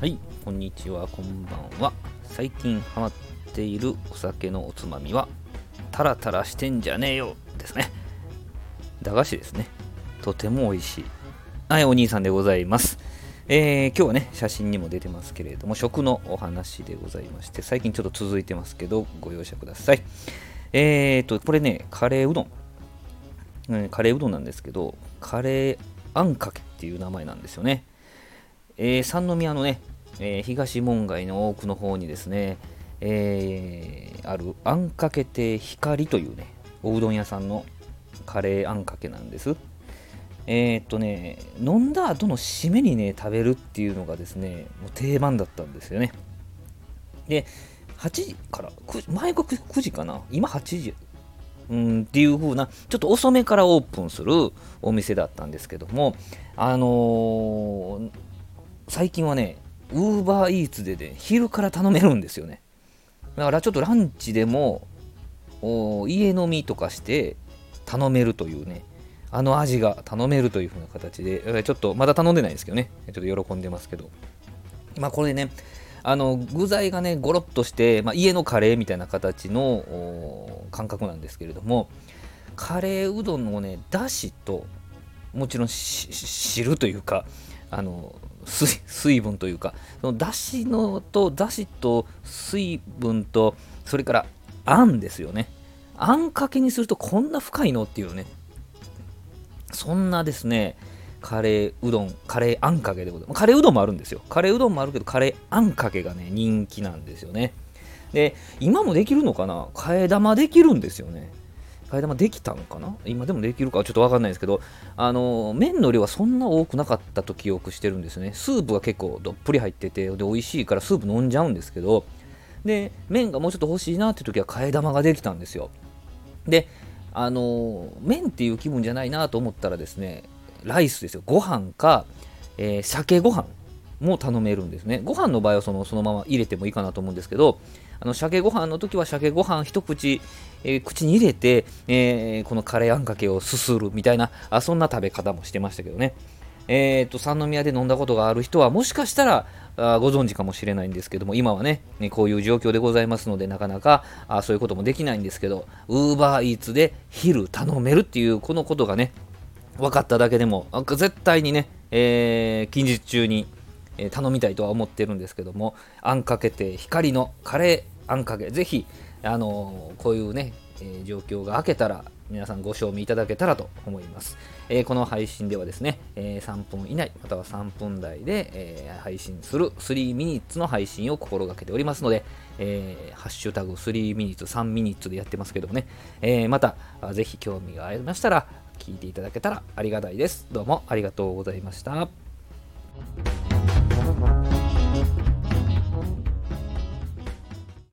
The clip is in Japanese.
はい、こんにちは、こんばんは。最近ハマっているお酒のおつまみは、タラタラしてんじゃねえよですね。駄菓子ですね。とても美味しい。はい、お兄さんでございます。えー今日はね、写真にも出てますけれども、食のお話でございまして、最近ちょっと続いてますけど、ご容赦ください。えーと、これね、カレーうどん。うんカレーうどんなんですけど、カレーあんかけっていう名前なんですよね。えー三宮のね、えー東門街の奥の方にですね、えーあるあんかけ亭光というね、おうどん屋さんのカレーあんかけなんです。えーっとね、飲んだ後の締めにね、食べるっていうのがですね、もう定番だったんですよね。で、8時から、9前が 9, 9時かな、今8時、うん、っていう風な、ちょっと遅めからオープンするお店だったんですけども、あのー最近はね、ウーバーイーツでね、昼から頼めるんですよね。だからちょっとランチでも、家飲みとかして頼めるというね、あの味が頼めるという風な形で、ちょっとまだ頼んでないんですけどね、ちょっと喜んでますけど。まあこれね、あの具材がね、ゴロッとして、まあ、家のカレーみたいな形の感覚なんですけれども、カレーうどんのね、だしと、もちろんしし汁というか、あの水分というか、そのだしのと、だしと水分と、それからあんですよね。あんかけにするとこんな深いのっていうね、そんなですね、カレーうどん、カレーあんかけでございます。カレーうどんもあるんですよ。カレーうどんもあるけど、カレーあんかけがね、人気なんですよね。で、今もできるのかな？替え玉できるんですよね。替え玉できたのかな？今でもできるかちょっとわかんないですけど、あの、麺の量はそんな多くなかったと記憶してるんですね。スープが結構どっぷり入ってて、で、美味しいからスープ飲んじゃうんですけど、で、麺がもうちょっと欲しいなって時は替え玉ができたんですよ。で、あの麺っていう気分じゃないなと思ったらですね、ライスですよ。ご飯か、えー鮭ご飯も頼めるんですね。ご飯の場合はそのそのまま入れてもいいかなと思うんですけど、あの鮭ご飯の時は鮭ご飯一口、えー口に入れて、えーこのカレーあんかけをすするみたいなあ、そんな食べ方もしてましたけどね。えー、と三宮で飲んだことがある人はもしかしたらあご存知かもしれないんですけども今はねねこういう状況でございますのでなかなかあそういうこともできないんですけどウーバーイーツで昼頼めるっていうこのことがね分かっただけでも絶対にね、えー近日中に、え頼みたいとは思ってるんですけどもあんかけて光のカレーあんかけ。ぜひあのこういうね、え状況が明けたら皆さんご賞味いただけたらと思います、えーこの配信ではですね、えー3分以内または3分台で、えー配信する3ミニッツの配信を心がけておりますので、えハッシュタグ3ミニッツ3ミニッツでやってますけどもね、えまたぜひ興味がありましたら聞いていただけたらありがたいです。どうもありがとうございました。